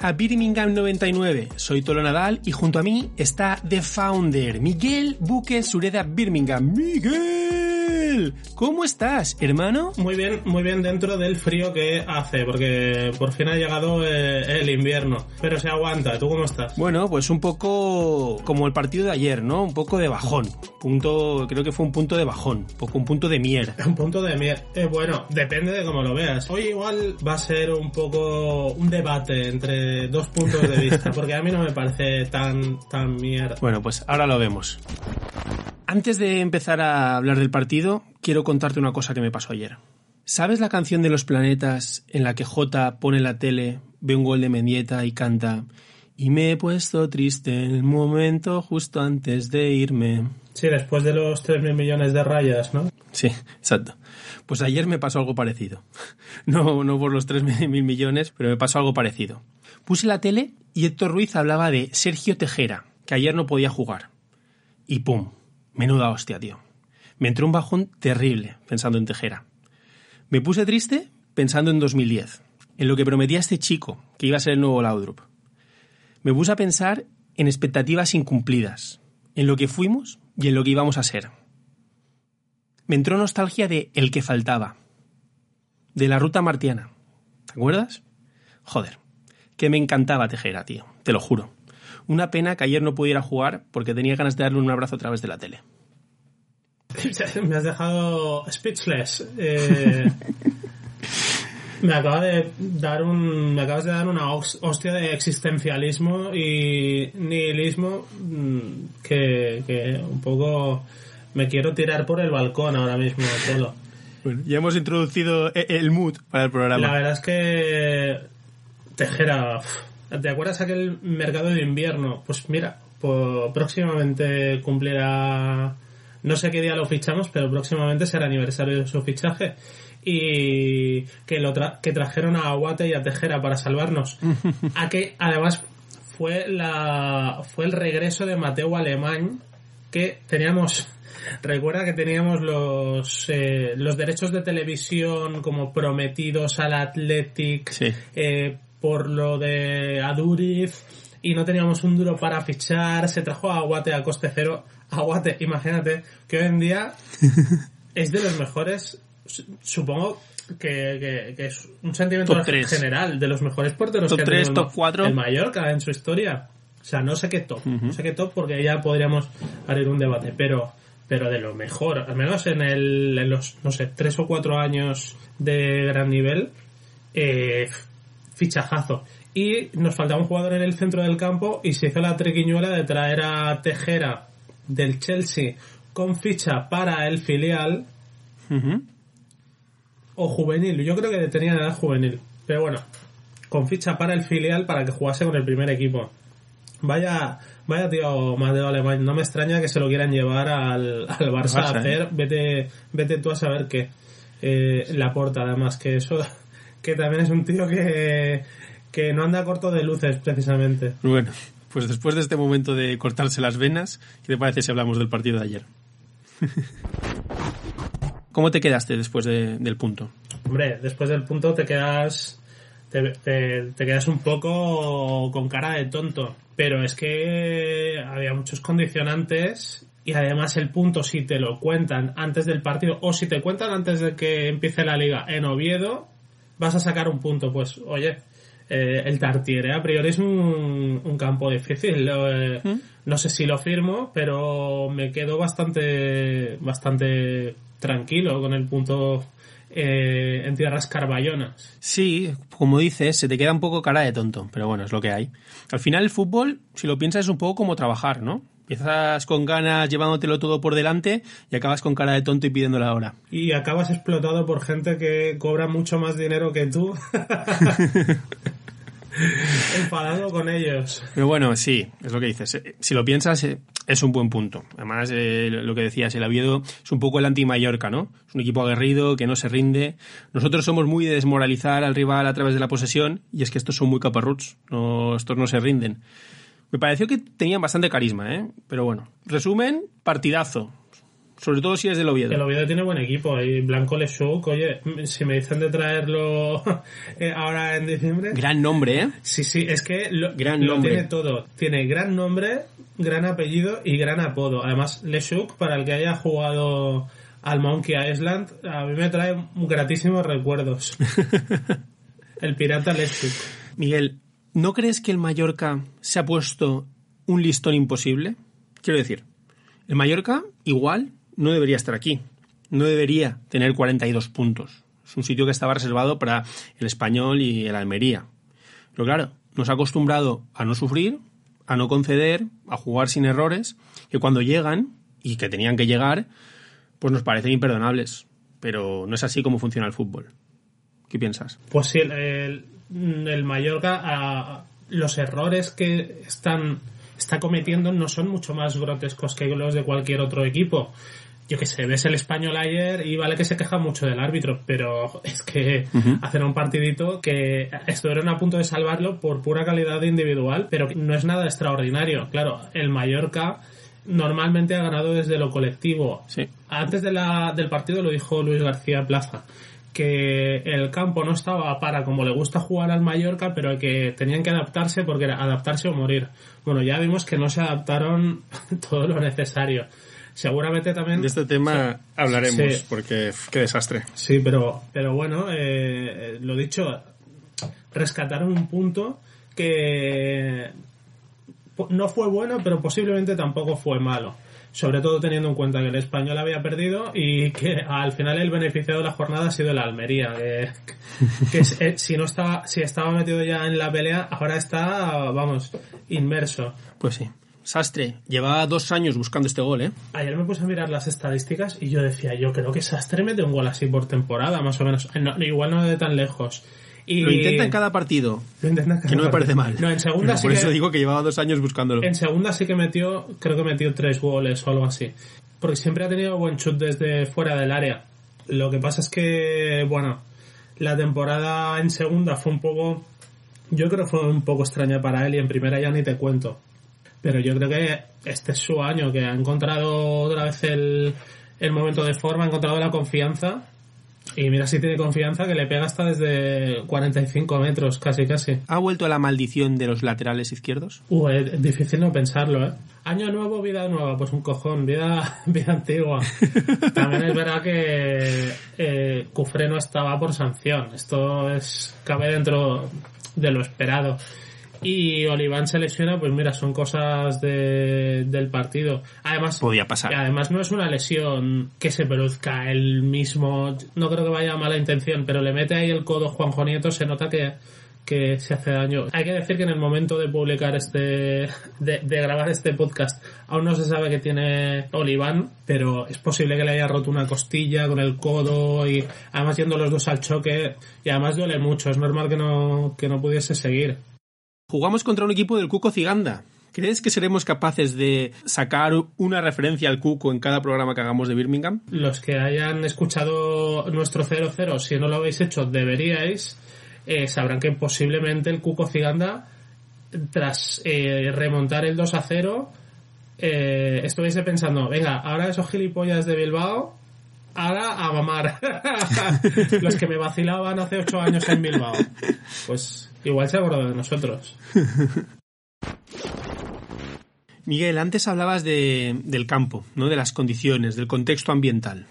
A Birmingham 99. Soy Tolo Nadal y junto a mí está The Founder, Miguel Buque Sureda Birmingham. Miguel, ¿cómo estás, hermano? Muy bien, muy bien dentro del frío que hace, porque por fin ha llegado eh, el invierno. Pero se aguanta. ¿Tú cómo estás? Bueno, pues un poco como el partido de ayer, ¿no? Un poco de bajón. Punto, creo que fue un punto de bajón, un poco un punto de mier. Un punto de mier. Eh, bueno, depende de cómo lo veas. Hoy igual va a ser un poco un debate entre dos puntos de vista, porque a mí no me parece tan, tan mierda. Bueno, pues ahora lo vemos. Antes de empezar a hablar del partido, quiero contarte una cosa que me pasó ayer. ¿Sabes la canción de los planetas en la que J pone la tele, ve un gol de Mendieta y canta y me he puesto triste en el momento justo antes de irme? Sí, después de los 3.000 millones de rayas, ¿no? Sí, exacto. Pues ayer me pasó algo parecido. No, no por los 3.000 millones, pero me pasó algo parecido. Puse la tele y Héctor Ruiz hablaba de Sergio Tejera, que ayer no podía jugar. Y pum, menuda hostia, tío. Me entró un bajón terrible pensando en Tejera. Me puse triste pensando en 2010, en lo que prometía este chico, que iba a ser el nuevo Laudrup. Me puse a pensar en expectativas incumplidas, en lo que fuimos y en lo que íbamos a ser. Me entró nostalgia de El que faltaba, de la ruta martiana. ¿Te acuerdas? Joder, que me encantaba Tejera, tío, te lo juro. Una pena que ayer no pudiera jugar porque tenía ganas de darle un abrazo a través de la tele. Me has dejado speechless. Eh, me acaba de dar un, me acabas de dar una hostia de existencialismo y nihilismo mm, que, que un poco me quiero tirar por el balcón ahora mismo todo. Bueno, ya hemos introducido e-, el mood para el programa. La verdad es que Tejera, ¿te acuerdas aquel mercado de invierno? Pues mira, pues próximamente cumplirá no sé qué día lo fichamos, pero próximamente será aniversario de su fichaje. Y que, lo que trajeron a Aguate y a Tejera para salvarnos. a que además fue, la, fue el regreso de Mateo Alemán, que teníamos Recuerda que teníamos los, eh, los derechos de televisión como prometidos al Athletic eh, por lo de Aduriz y no teníamos un duro para fichar. Se trajo a Aguate a coste cero. Aguate, imagínate que hoy en día es de los mejores, supongo que, es un sentimiento general, de los mejores porteros top que 3, top 4. el Mallorca en su historia. O sea, no sé qué top, no sé qué top porque ya podríamos abrir un debate, pero pero de lo mejor, al menos en, el, en los, no sé, tres o cuatro años de gran nivel, eh, fichajazo. Y nos faltaba un jugador en el centro del campo y se hizo la trequiñuela de traer a Tejera del Chelsea con ficha para el filial o juvenil. Yo creo que tenía edad juvenil, pero bueno, con ficha para el filial para que jugase con el primer equipo. Vaya, vaya tío Mateo Alemán, no me extraña que se lo quieran llevar al, al Barça, a hacer, ¿eh? vete, vete tú a saber qué. Eh, la porta además, que eso, que también es un tío que, que no anda corto de luces precisamente. Bueno, pues después de este momento de cortarse las venas, ¿qué te parece si hablamos del partido de ayer? ¿Cómo te quedaste después del punto? Hombre, después del punto te quedas te, te, quedas un poco con cara de tonto. Pero es que había muchos condicionantes y además el punto si te lo cuentan antes del partido o si te cuentan antes de que empiece la liga en Oviedo, vas a sacar un punto. Pues oye, eh, el Tartiere a priori es un, un campo difícil. Eh, ¿Mm? No sé si lo firmo, pero me quedo bastante, bastante tranquilo con el punto eh, en tierras carballonas. Sí, como dices, se te queda un poco cara de tonto, pero bueno, es lo que hay. Al final el fútbol, si lo piensas, es un poco como trabajar, ¿no? Empiezas con ganas llevándotelo todo por delante y acabas con cara de tonto y pidiendo la hora. Y acabas explotado por gente que cobra mucho más dinero que tú. enfadado con ellos. Pero bueno, sí, es lo que dices. Si lo piensas, eh, es un buen punto. Además, eh, lo que decías, el Oviedo es un poco el anti-Mallorca, ¿no? Es un equipo aguerrido, que no se rinde. Nosotros somos muy de desmoralizar al rival a través de la posesión, y es que estos son muy caparruts, no, estos no se rinden. Me pareció que tenían bastante carisma, ¿eh? Pero bueno, resumen, partidazo. Sobre todo si es del Oviedo. El Oviedo tiene buen equipo y Blanco Lechuk, oye, si me dicen de traerlo eh, ahora en diciembre. Gran nombre, ¿eh? Sí, sí, es que lo, Gran lo nombre. tiene todo. Tiene gran nombre, gran apellido y gran apodo. Además, Lechuk, para el que haya jugado al Monkey Island, a mí me trae gratísimos recuerdos. el pirata Lechuk. Miguel, ¿no crees que el Mallorca se ha puesto un listón imposible? Quiero decir, el Mallorca igual no debería estar aquí. No debería tener 42 puntos. Es un sitio que estaba reservado para el español y el Almería. Pero claro, nos ha acostumbrado a no sufrir, a no conceder, a jugar sin errores, que cuando llegan, y que tenían que llegar, pues nos parecen imperdonables. Pero no es así como funciona el fútbol. ¿Qué piensas? Pues sí, el, el, el Mallorca, a, los errores que están está cometiendo no son mucho más grotescos que los de cualquier otro equipo. Yo que sé, ves el español ayer y vale que se queja mucho del árbitro, pero es que Ujú. hacen un partidito que estuvieron a punto de salvarlo por pura calidad individual, pero no es nada extraordinario. Claro, el Mallorca normalmente ha ganado desde lo colectivo. Sí. Antes de la, del partido lo dijo Luis García Plaza, que el campo no estaba para como le gusta jugar al Mallorca, pero que tenían que adaptarse porque era adaptarse o morir. Bueno, ya vimos que no se adaptaron todo lo necesario. Seguramente también... De este tema hablaremos, Sí. porque qué desastre. Sí, pero, pero bueno, eh, eh, lo dicho, rescataron un punto que no fue bueno, pero posiblemente tampoco fue malo. Sobre todo teniendo en cuenta que el español había perdido y que al final el beneficiado de la jornada ha sido el Almería. Que, que es- eh, si no estaba, si estaba metido ya en la pelea, ahora está, vamos, inmerso. Pues sí. Sastre, llevaba dos años buscando este gol, ¿eh? Ayer me puse a mirar las estadísticas y yo decía, yo creo que Sastre mete un gol así por temporada, más o menos. Eh, no, igual no de tan lejos. Y Lo intenta en cada partido, Lo intenta en cada que no me partido. parece mal. No, en segunda sí Por que, eso digo que llevaba dos años buscándolo. en segunda sí que metió, creo que metió tres goles o algo así. Porque siempre ha tenido buen chut desde fuera del área. Lo que pasa es que, bueno, la temporada en segunda fue un poco, yo creo que fue un poco extraña para él y en primera ya ni te cuento. Pero yo creo que este es su año, que ha encontrado otra vez el, el momento de forma, ha encontrado la confianza. Y mira si tiene confianza que le pega hasta desde 45 metros, casi casi. ¿Ha vuelto a la maldición de los laterales izquierdos? Uh, es difícil no pensarlo, ¿eh? Año nuevo, vida nueva, pues un cojón, vida, vida antigua. También es verdad que eh, Cufré no estaba por sanción. Esto es cabe dentro de lo esperado. Y Oliván se lesiona, pues mira, son cosas de, del partido. Además, Podía pasar. y además no es una lesión que se produzca el mismo, no creo que vaya a mala intención, pero le mete ahí el codo Juanjo Nieto, se nota que, que se hace daño. Hay que decir que en el momento de publicar este, de, de grabar este podcast, aún no se sabe que tiene Oliván, pero es posible que le haya roto una costilla con el codo y además yendo los dos al choque y además duele mucho, es normal que no, que no pudiese seguir. Jugamos contra un equipo del Cuco Ciganda. ¿Crees que seremos capaces de sacar una referencia al Cuco en cada programa que hagamos de Birmingham? los que hayan escuchado nuestro 00, si no lo habéis hecho, deberíais, eh, sabrán que posiblemente el Cuco Ciganda, tras eh, remontar el 2 a 0, eh, estuviese pensando, venga, ahora esos gilipollas de Bilbao, ahora a mamar. los que me vacilaban hace 8 años en Bilbao. Pues igual se acuerdan de nosotros. Miguel, antes hablabas de, del campo, ¿no? de las condiciones, del contexto ambiental.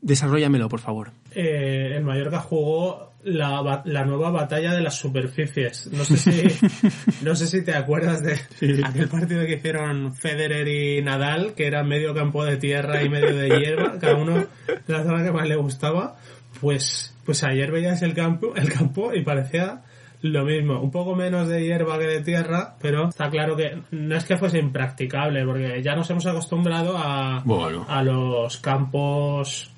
Desarrollamelo, por favor. eh, el Mallorca jugó la, la nueva batalla de las superficies. No sé si, no sé si te acuerdas de aquel partido que hicieron Federer y Nadal, que era medio campo de tierra y medio de hierba, cada uno la zona que más le gustaba. Pues, pues ayer veías el campo, el campo y parecía lo mismo, un poco menos de hierba que de tierra, pero está claro que no es que fuese impracticable, porque ya nos hemos acostumbrado a, Bueno. a los campos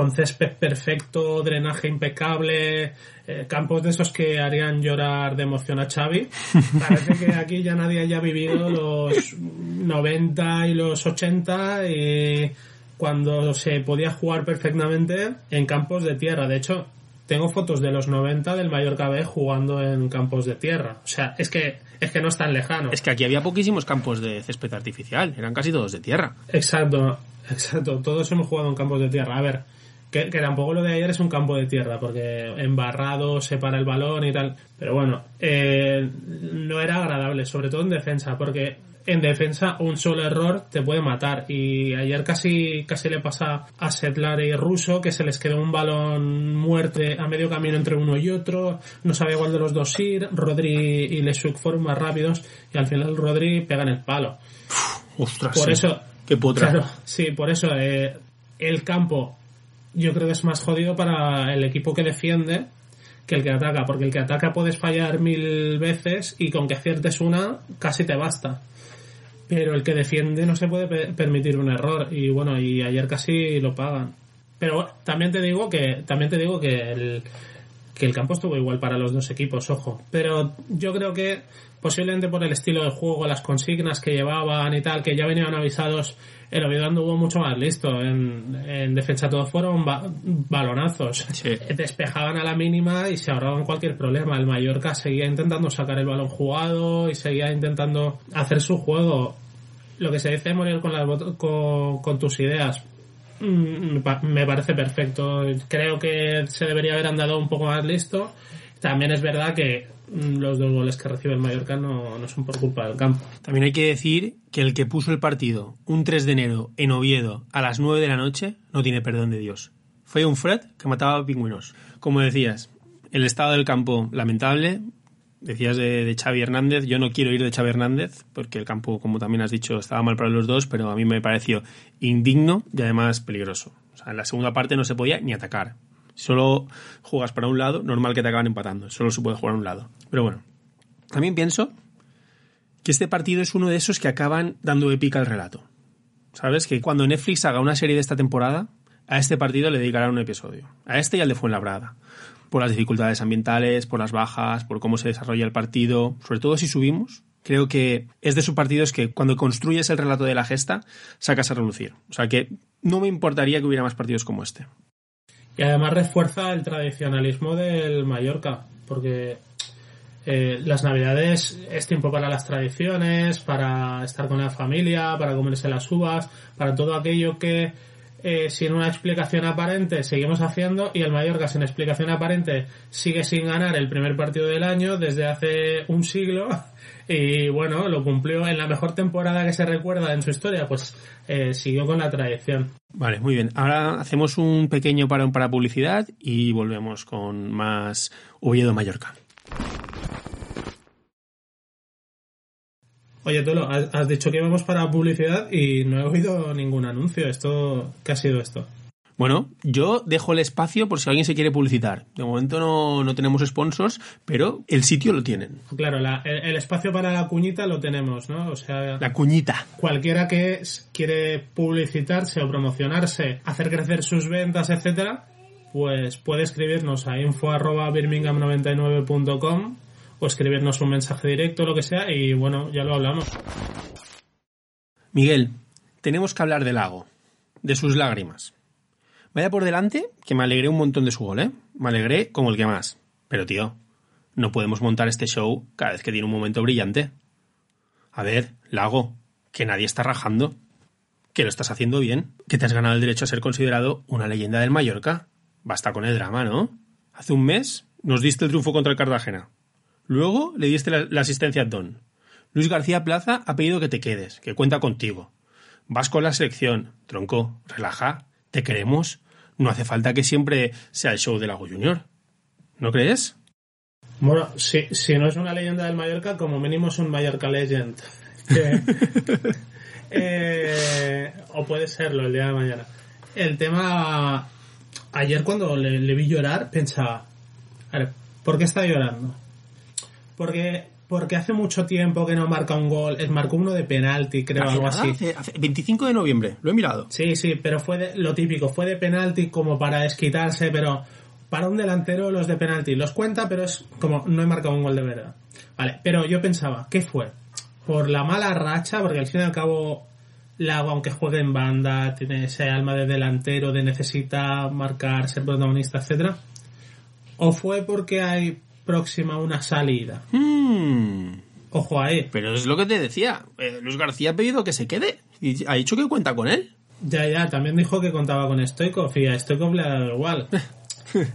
con césped perfecto, drenaje impecable, eh, campos de esos que harían llorar de emoción a Xavi. Parece que aquí ya nadie haya vivido los 90 y los 80 y cuando se podía jugar perfectamente en campos de tierra. De hecho, tengo fotos de los 90 del Mallorca B jugando en campos de tierra. O sea, es que es que no es tan lejano. Es que aquí había poquísimos campos de césped artificial, eran casi todos de tierra. Exacto. Exacto, todos hemos jugado en campos de tierra. A ver, que, que, tampoco lo de ayer es un campo de tierra, porque embarrado, se para el balón y tal. Pero bueno, eh, no era agradable, sobre todo en defensa, porque en defensa un solo error te puede matar. Y ayer casi, casi le pasa a Setlar y Russo que se les quedó un balón muerte a medio camino entre uno y otro. No sabía cuál de los dos ir. Rodri y Lesuk fueron más rápidos y al final Rodri pega en el palo. Ostras, por sí. eso, Qué putra. claro, sí, por eso eh, el campo yo creo que es más jodido para el equipo que defiende que el que ataca, porque el que ataca puedes fallar mil veces y con que aciertes una casi te basta. Pero el que defiende no se puede pe- permitir un error y bueno, y ayer casi lo pagan. Pero también te digo que también te digo que el que el campo estuvo igual para los dos equipos, ojo. Pero yo creo que posiblemente por el estilo de juego, las consignas que llevaban y tal, que ya venían avisados, el Oviedo anduvo mucho más listo. En, en defensa todos fueron ba- balonazos. Sí. Despejaban a la mínima y se ahorraban cualquier problema. El Mallorca seguía intentando sacar el balón jugado y seguía intentando hacer su juego. Lo que se dice morir con, las con, con tus ideas. Mm, me pa- me parece perfecto. Creo que se debería haber andado un poco más listo. También es verdad que mm, los dos goles que recibe el Mallorca no, no son por culpa del campo. También hay que decir que el que puso el partido un 3 de enero en Oviedo a las 9 de la noche no tiene perdón de Dios. Fue un Fred que mataba a pingüinos. Como decías, el estado del campo lamentable. Decías de, de Xavi Hernández. Yo no quiero ir de Xavi Hernández porque el campo, como también has dicho, estaba mal para los dos, pero a mí me pareció indigno y además peligroso. O sea, en la segunda parte no se podía ni atacar. Solo jugas para un lado, normal que te acaban empatando. Solo se puede jugar a un lado. Pero bueno, también pienso que este partido es uno de esos que acaban dando épica al relato. ¿Sabes? Que cuando Netflix haga una serie de esta temporada, a este partido le dedicarán un episodio. A este y al de Fuenlabrada. Por las dificultades ambientales, por las bajas, por cómo se desarrolla el partido. Sobre todo si subimos. Creo que es de esos partidos que cuando construyes el relato de la gesta, sacas a relucir. O sea que no me importaría que hubiera más partidos como este. Y además refuerza el tradicionalismo del Mallorca, porque eh, las navidades es tiempo para las tradiciones, para estar con la familia, para comerse las uvas, para todo aquello que eh, sin una explicación aparente seguimos haciendo y el Mallorca sin explicación aparente sigue sin ganar el primer partido del año desde hace un siglo y bueno, lo cumplió en la mejor temporada que se recuerda en su historia, pues eh, siguió con la tradición. Vale, muy bien. Ahora hacemos un pequeño parón para publicidad y volvemos con más Oviedo Mallorca. Oye, Tolo, has, dicho que íbamos para publicidad y no he oído ningún anuncio. ¿Esto qué ha sido esto? Bueno, yo dejo el espacio por si alguien se quiere publicitar. De momento no, no tenemos sponsors, pero el sitio lo tienen. Claro, la- el, el espacio para la cuñita lo tenemos, ¿no? O sea, La cuñita. cualquiera que quiere publicitarse o promocionarse, hacer crecer sus ventas, etcétera, pues puede escribirnos a info@birmingham99.com o escribirnos un mensaje directo, lo que sea, y bueno, ya lo hablamos. Miguel, tenemos que hablar del lago, de sus lágrimas. Vaya por delante que me alegré un montón de su gol, ¿eh? Me alegré como el que más. Pero tío, no podemos montar este show cada vez que tiene un momento brillante. A ver, Lago, que nadie está rajando. Que lo estás haciendo bien. Que te has ganado el derecho a ser considerado una leyenda del Mallorca. Basta con el drama, ¿no? Hace un mes nos diste el triunfo contra el Cartagena. Luego le diste la, la asistencia a Don. Luis García Plaza ha pedido que te quedes, que cuenta contigo. Vas con la selección. Tronco, relaja. Te queremos. No hace falta que siempre sea el show de Lago Junior. ¿No crees? Bueno, si, si no es una leyenda del Mallorca, como mínimo es un Mallorca Legend. Eh, eh, o puede serlo el día de mañana. El tema... Ayer cuando le, le vi llorar, pensaba... A ver, ¿por qué está llorando? Porque, porque hace mucho tiempo que no marca un gol. Es marcó uno de penalti, creo, Hace algo nada, así. hace- hace 25 de noviembre, lo he mirado. Sí, sí, pero fue de- lo típico, fue de penalti como para desquitarse, pero para un delantero los de penalti los cuenta, pero es como no he marcado un gol de verdad. Vale, pero yo pensaba, ¿qué fue? Por la mala racha, porque al fin y al cabo Lago, aunque juegue en banda, tiene ese alma de delantero, de necesita marcar, ser protagonista, etcétera. ¿O fue porque hay próxima una salida? Hmm, Ojo ahí. pero es lo que te decía. eh, Luis García ha pedido que se quede. Y ha dicho que cuenta con él. Ya, ya, también dijo que contaba con Stoikov y a Stoikov le ha dado igual.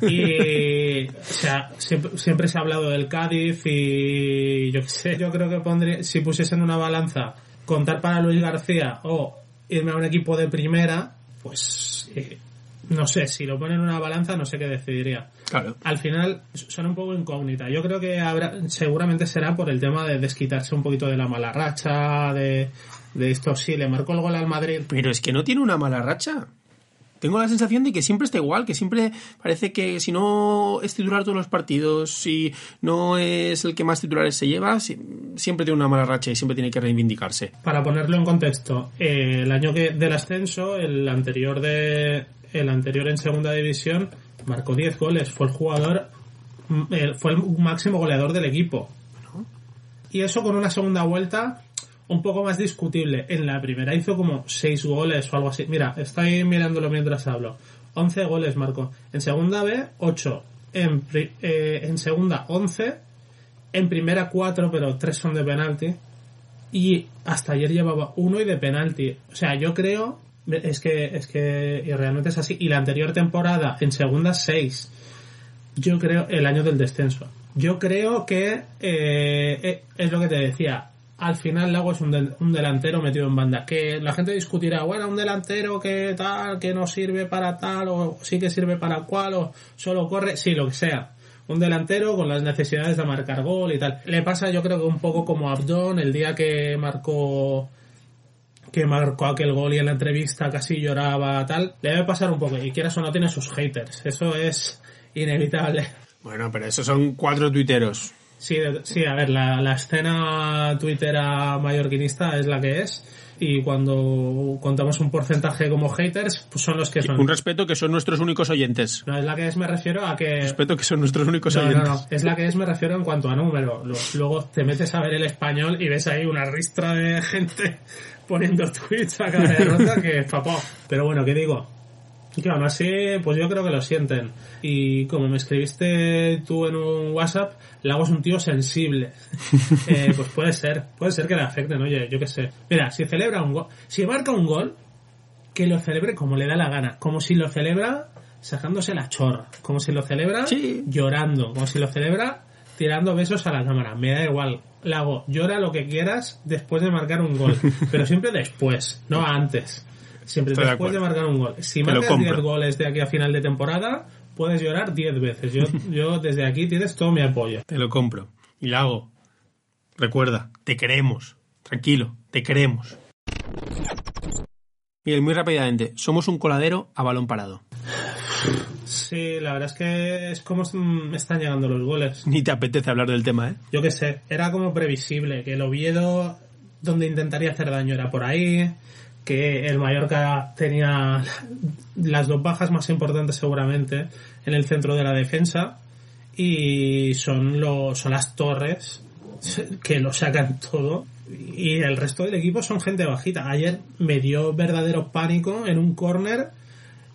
Y, o sea, siempre, siempre se ha hablado del Cádiz y yo qué sé, yo creo que pondría, si pusiesen una balanza, contar para Luis García o irme a un equipo de primera, pues eh, no sé, si lo ponen en una balanza no sé qué decidiría. Claro. Al final son un poco incógnita. Yo creo que habrá, seguramente será por el tema de desquitarse un poquito de la mala racha, de, de esto sí, le marcó el gol al Madrid. Pero es que no tiene una mala racha. Tengo la sensación de que siempre está igual, que siempre parece que si no es titular todos los partidos, si no es el que más titulares se lleva, si- siempre tiene una mala racha y siempre tiene que reivindicarse. Para ponerlo en contexto, eh, el año que, del ascenso, el anterior de el anterior en segunda división, marcó 10 goles, fue el jugador mm, fue el máximo goleador del equipo. Y eso con una segunda vuelta un poco más discutible. En la primera hizo como 6 goles o algo así. Mira, estoy mirándolo mientras hablo. 11 goles marcó. En segunda B, 8. En, eh, en segunda, 11. En primera, 4, pero 3 son de penalti y hasta ayer llevaba uno y de penalti. O sea, yo creo, es que, es que y realmente es así. Y la anterior temporada, en segunda, seis. Yo creo, el año del descenso. Yo creo que eh, eh, es lo que te decía. Al final Lago es un, un delantero metido en banda. Que la gente discutirá, bueno, un delantero que tal, que no sirve para tal, o sí que sirve para cual, o solo corre, sí, lo que sea un delantero con las necesidades de marcar gol y tal. Le pasa yo creo que un poco como Abdón el día que marcó que marcó aquel gol y en la entrevista casi lloraba tal, le debe pasar un poco y quieras o no tiene sus haters, eso es inevitable. Bueno, pero esos son cuatro tuiteros. Sí, sí, a ver, la, la escena twittera mallorquinista es la que es y cuando contamos un porcentaje como haters, pues son los que son. Un respeto que son nuestros únicos oyentes. No, es la que es, me refiero a que Respeto que son nuestros únicos No, no, oyentes. no. Es la que es, me refiero en cuanto a número. Luego te metes a ver el español y ves ahí una ristra de gente poniendo tweets a cada derrota que papá. Pero bueno, ¿qué digo? Que aún así, pues yo creo que lo sienten. Y como me escribiste tú en un WhatsApp, Lago es un tío sensible. Eh, pues puede ser, puede ser que le afecten, oye, yo qué sé. Mira, si celebra un gol, si marca un gol, que lo celebre como le da la gana. Como si lo celebra sacándose la chorra. Como si lo celebra Sí. llorando. Como si lo celebra tirando besos a la cámara. Me da igual. Lago, llora lo que quieras después de marcar un gol. pero siempre después, no antes. Siempre Estoy después de, marcar un gol. Si Te lo marcas compro. 10 goles de aquí a final de temporada, puedes llorar 10 veces. Yo, yo desde aquí tienes todo mi apoyo. Te lo compro. Y la hago. Recuerda, te queremos. Tranquilo, te queremos. Miguel, muy rápidamente, somos un coladero a balón parado. Sí, la verdad es que es como me están llegando los goles. Ni te apetece hablar del tema, ¿eh? yo qué sé, era como previsible que el Oviedo, donde intentaría hacer daño, era por ahí, que el Mallorca tenía las dos bajas más importantes seguramente en el centro de la defensa y son, los son las torres que lo sacan todo y el resto del equipo son gente bajita. Ayer me dio verdadero pánico en un córner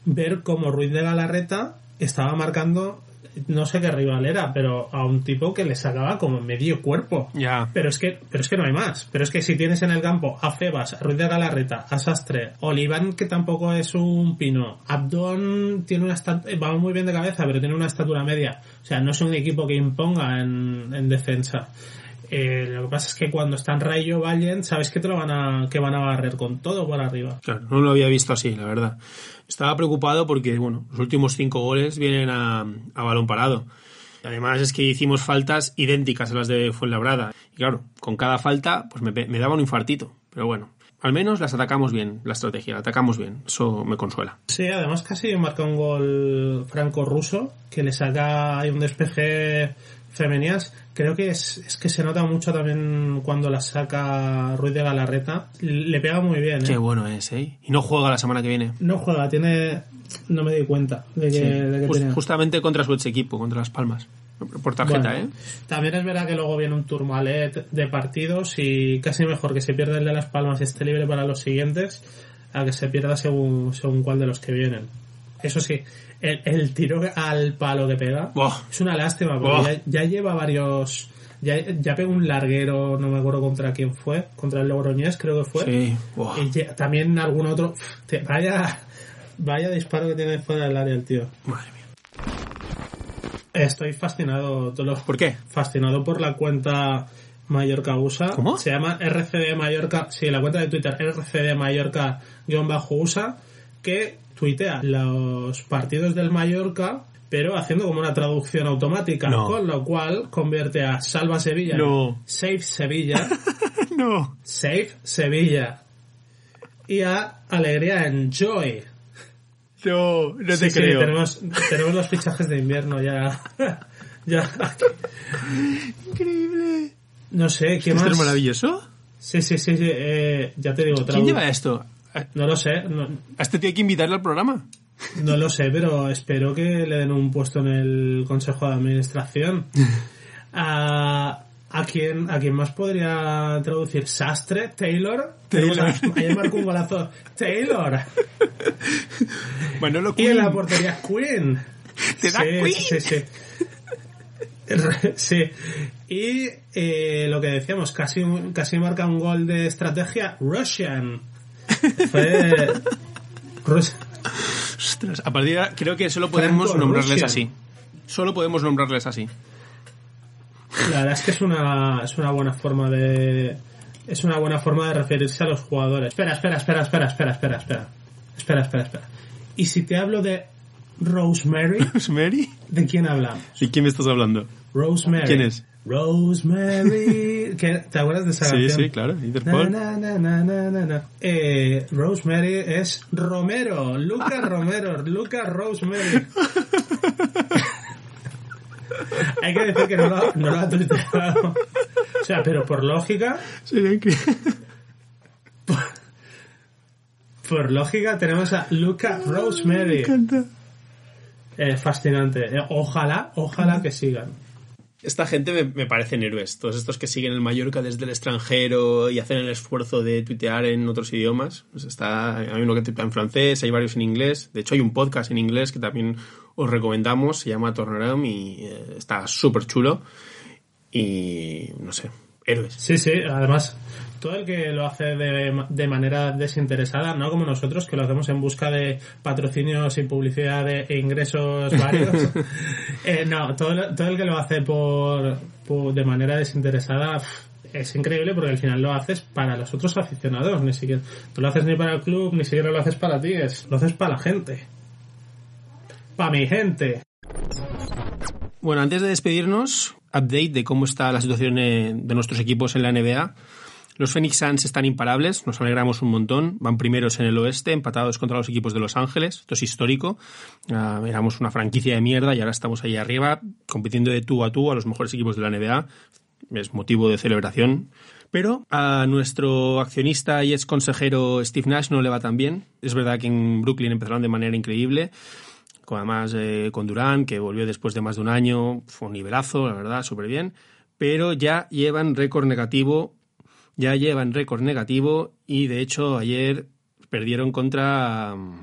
ver cómo Ruiz de Galarreta estaba marcando no sé qué rival era, pero a un tipo que le sacaba como medio cuerpo. Ya. Pero es que, pero es que no hay más. Pero es que si tienes en el campo a Febas, a Ruiz de Galarreta, a Sastre, Oliván, que tampoco es un pino, Abdón tiene una esta- va muy bien de cabeza, pero tiene una estatura media. O sea, no es un equipo que imponga en, en defensa. Eh, lo que pasa es que cuando están Rayo Valiant, sabes que te lo van a, que van a barrer con todo por arriba. Claro, no lo había visto así, la verdad. Estaba preocupado porque, bueno, los últimos cinco goles vienen a, a balón parado. Además es que hicimos faltas idénticas a las de Fuenlabrada. Y claro, con cada falta, pues me, me daba un infartito. Pero bueno, al menos las atacamos bien, la estrategia, la atacamos bien. Eso me consuela. Sí, además casi marca un gol franco-ruso que le saca ahí un despeje femeninas. Creo que es, es que se nota mucho también cuando la saca Ruiz de Galarreta. Le pega muy bien. ¿eh? Qué bueno es, ¿eh? Y no juega la semana que viene. No juega, tiene... No me di cuenta de que, Sí, de que just- tenía. justamente contra su ex equipo, contra Las Palmas. Por tarjeta, Bueno, ¿eh? También es verdad que luego viene un turmalet de partidos y casi mejor que se pierda el de Las Palmas y esté libre para los siguientes a que se pierda según, según cuál de los que vienen. Eso sí, el, el tiro al palo que pega es una lástima porque Oh. ya, ya lleva varios Ya, ya pegó un larguero, no me acuerdo contra quién fue, contra el Logroñés creo que fue. Sí. Y ya- también algún otro. Te- vaya, vaya disparo que tiene fuera del área el tío. Madre mía. Estoy fascinado, todo lo- ¿Por qué? fascinado por la cuenta Mallorca USA. ¿Cómo? Se llama RCD Mallorca, sí, la cuenta de Twitter RCD Mallorca-USA, que tuitea los partidos del Mallorca, pero haciendo como una traducción automática, No. con lo cual convierte a Salva Sevilla, No. Save Sevilla, no. Save Sevilla, y a Alegría Enjoy. No, no Sí, te sí, creo. tenemos, tenemos los fichajes de invierno ya. ya. Increíble. No sé, ¿qué ¿Esto más? es maravilloso? Sí, sí, sí, sí, eh, ya te digo, ¿Quién lleva esto? No lo sé, no, a este tío hay que invitarle al programa. no lo sé, pero espero que le den un puesto en el Consejo de Administración. A, a quien a quien más podría traducir Sastre, Taylor. Taylor. Ayer marcó un golazo. Taylor. Manolo Y en la portería Queen. Te da sí, Queen. Sí, sí. Sí. Y eh, lo que decíamos, casi, casi marca un gol de estrategia Russian. Fue... Rus- Ostras, a partir de ahora creo que solo podemos Franco nombrarles así. Solo podemos nombrarles así. La verdad es que es una, es una buena forma de... Es una buena forma de referirse a los jugadores. Espera, espera, espera, espera, espera, espera, espera. Espera, espera, espera. Y si te hablo de Rosemary, ¿Rosemary? ¿de quién hablamos? ¿Y quién me estás hablando? Rosemary. ¿Quién es? Rosemary. ¿Qué- ¿Te acuerdas de esa Sí, canción? sí, claro, Interpol. Na, na, na, na, na, na. Eh, Rosemary es Romero, Lucas Romero, Lucas Rosemary. Hay que decir que no lo, no lo ha tuiteado. O sea, pero por lógica, Sería increíble. por lógica tenemos a Lucas Rosemary. encanta. Eh, fascinante. Eh, ojalá, ojalá que sigan. Esta gente me, me parecen héroes. Todos estos que siguen el Mallorca desde el extranjero y hacen el esfuerzo de tuitear en otros idiomas. Pues está, hay uno que tuitea en francés, hay varios en inglés. De hecho, hay un podcast en inglés que también os recomendamos. Se llama Tornaram y eh, está súper chulo. Y no sé, héroes. Sí, sí, además, todo el que lo hace de, de manera desinteresada, no como nosotros, que lo hacemos en busca de patrocinios y publicidad de, e ingresos varios. Eh, no, todo, el- todo el que lo hace por, por- de manera desinteresada es increíble porque al final lo haces para los otros aficionados, ni siquiera, tú lo haces ni para el club, ni siquiera lo haces para ti, es, lo haces para la gente. Para mi gente. Bueno, antes de despedirnos, update de cómo está la situación eh, de nuestros equipos en la NBA. Los Phoenix Suns están imparables, nos alegramos un montón. Van primeros en el oeste, empatados contra los equipos de Los Ángeles. Esto es histórico. Ah, éramos una franquicia de mierda y ahora estamos ahí arriba, compitiendo de tú a tú a los mejores equipos de la NBA. Es motivo de celebración. Pero a nuestro accionista y ex consejero Steve Nash no le va tan bien. Es verdad que en Brooklyn empezaron de manera increíble además eh, con Durán, que volvió después de más de un año, fue un nivelazo, la verdad, súper bien, pero ya llevan récord negativo, ya llevan récord negativo y de hecho ayer perdieron contra um,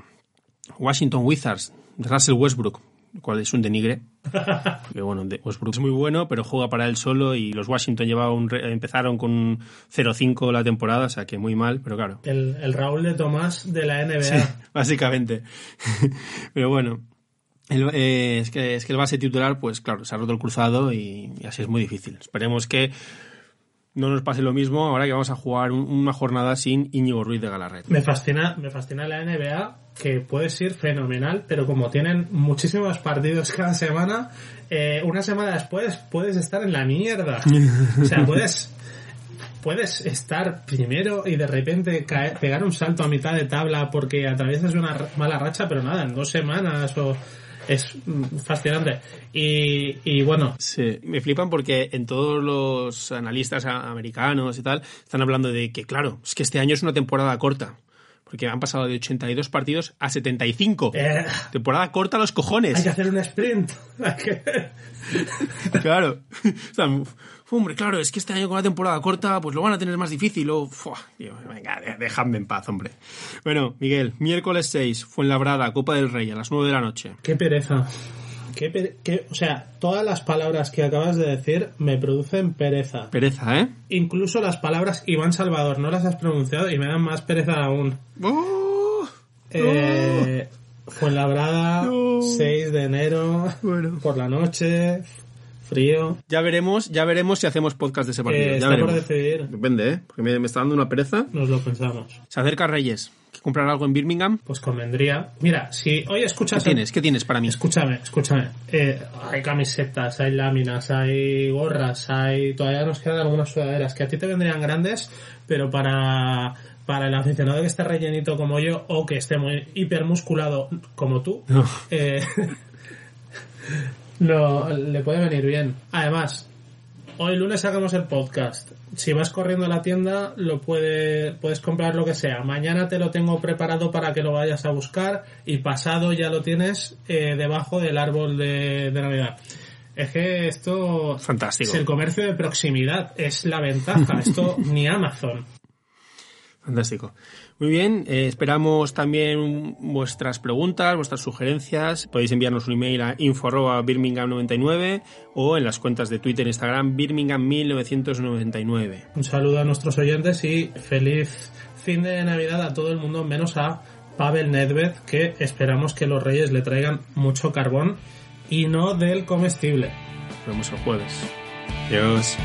Washington Wizards, de Russell Westbrook, lo cual es un denigre. que bueno, de- Westbrook es muy bueno, pero juega para él solo y los Washington llevaba un re- empezaron con 0-5 la temporada, o sea que muy mal, pero claro, El, el Raúl de Tomás de la NBA. Sí, básicamente. Pero bueno, el- eh, es, que, es que el base titular, pues claro, se ha roto el cruzado y, y así es muy difícil. Esperemos que no nos pase lo mismo ahora que vamos a jugar un- una jornada sin Íñigo Ruiz de Galarret. Me fascina, me fascina la NBA, que puede ser fenomenal, pero como tienen muchísimos partidos cada semana, eh, una semana después puedes estar en la mierda. O sea, puedes, puedes estar primero y de repente caer- pegar un salto a mitad de tabla porque atraviesas una mala racha, pero nada, en dos semanas o es fascinante. Y, y bueno, Sí, me flipan porque en todos los analistas americanos y tal están hablando de que, claro, es que este año es una temporada corta. Porque han pasado de 82 partidos a 75. eh, Temporada corta a los cojones. hay que hacer un sprint. Claro. O sea, hombre, claro, es que este año con la temporada corta, pues lo van a tener más difícil. O, tío, venga, de- dejadme en paz, hombre. Bueno, Miguel, miércoles 6, Fuenlabrada, Copa del Rey, a las 9 de la noche. Qué pereza. Qué, o sea, todas las palabras que acabas de decir me producen pereza. Pereza, ¿eh? Incluso las palabras Iván Salvador no las has pronunciado y me dan más pereza aún. ¡Oh! Eh, Fuenlabrada, No. 6 de enero, Bueno. por la noche, frío. Ya veremos, ya veremos si hacemos podcast de ese partido. Eh, ya está por veremos. decidir, Depende, ¿eh? Porque me, me está dando una pereza. nos lo pensamos. Se acerca Reyes. ¿Que comprar algo en Birmingham? Pues convendría. Mira, si hoy ¿Qué escuchas... tienes? ¿Qué tienes para mí? Escúchame, escúchame. Eh, hay camisetas, hay láminas, hay gorras, hay... Todavía nos quedan algunas sudaderas que a ti te vendrían grandes, pero para, para el aficionado que esté rellenito como yo o que esté muy hipermusculado como tú, No. eh, no, le puede venir bien. Además, hoy lunes sacamos el podcast. Si vas corriendo a la tienda, lo puede, puedes comprar lo que sea. Mañana te lo tengo preparado para que lo vayas a buscar y pasado ya lo tienes eh, debajo del árbol de, de Navidad. Es que esto Fantástico. es el comercio de proximidad, es la ventaja. Esto ni Amazon. Fantástico. Muy bien, eh, esperamos también vuestras preguntas, vuestras sugerencias. Podéis enviarnos un email a info.birmingham99 o en las cuentas de Twitter e Instagram birmingham1999. Un saludo a nuestros oyentes y feliz fin de Navidad a todo el mundo, menos a Pavel Nedved, que esperamos que los reyes le traigan mucho carbón y no del comestible. Nos vemos el jueves. Adiós.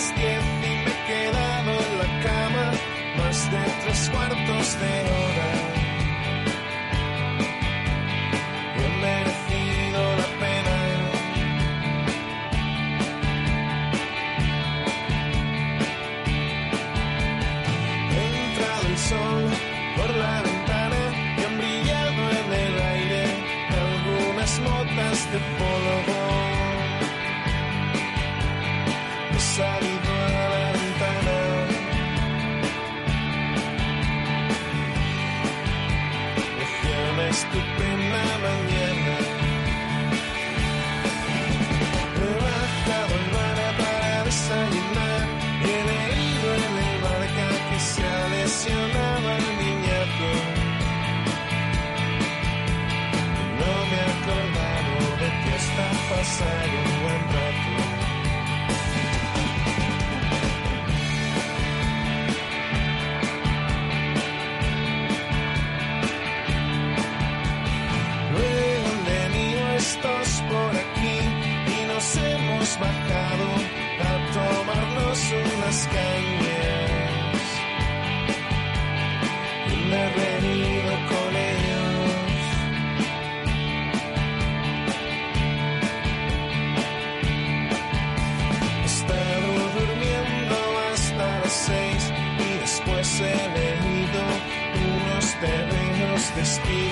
Me estupenda mañana. He bajado al bar para desayunar. He leído en el marca que se ha lesionado al niñato. No me he acordado de que está pasando unas cañas. Y me he venido con ellos. He estado durmiendo hasta las seis y después he leído unos terrenos de Spiderman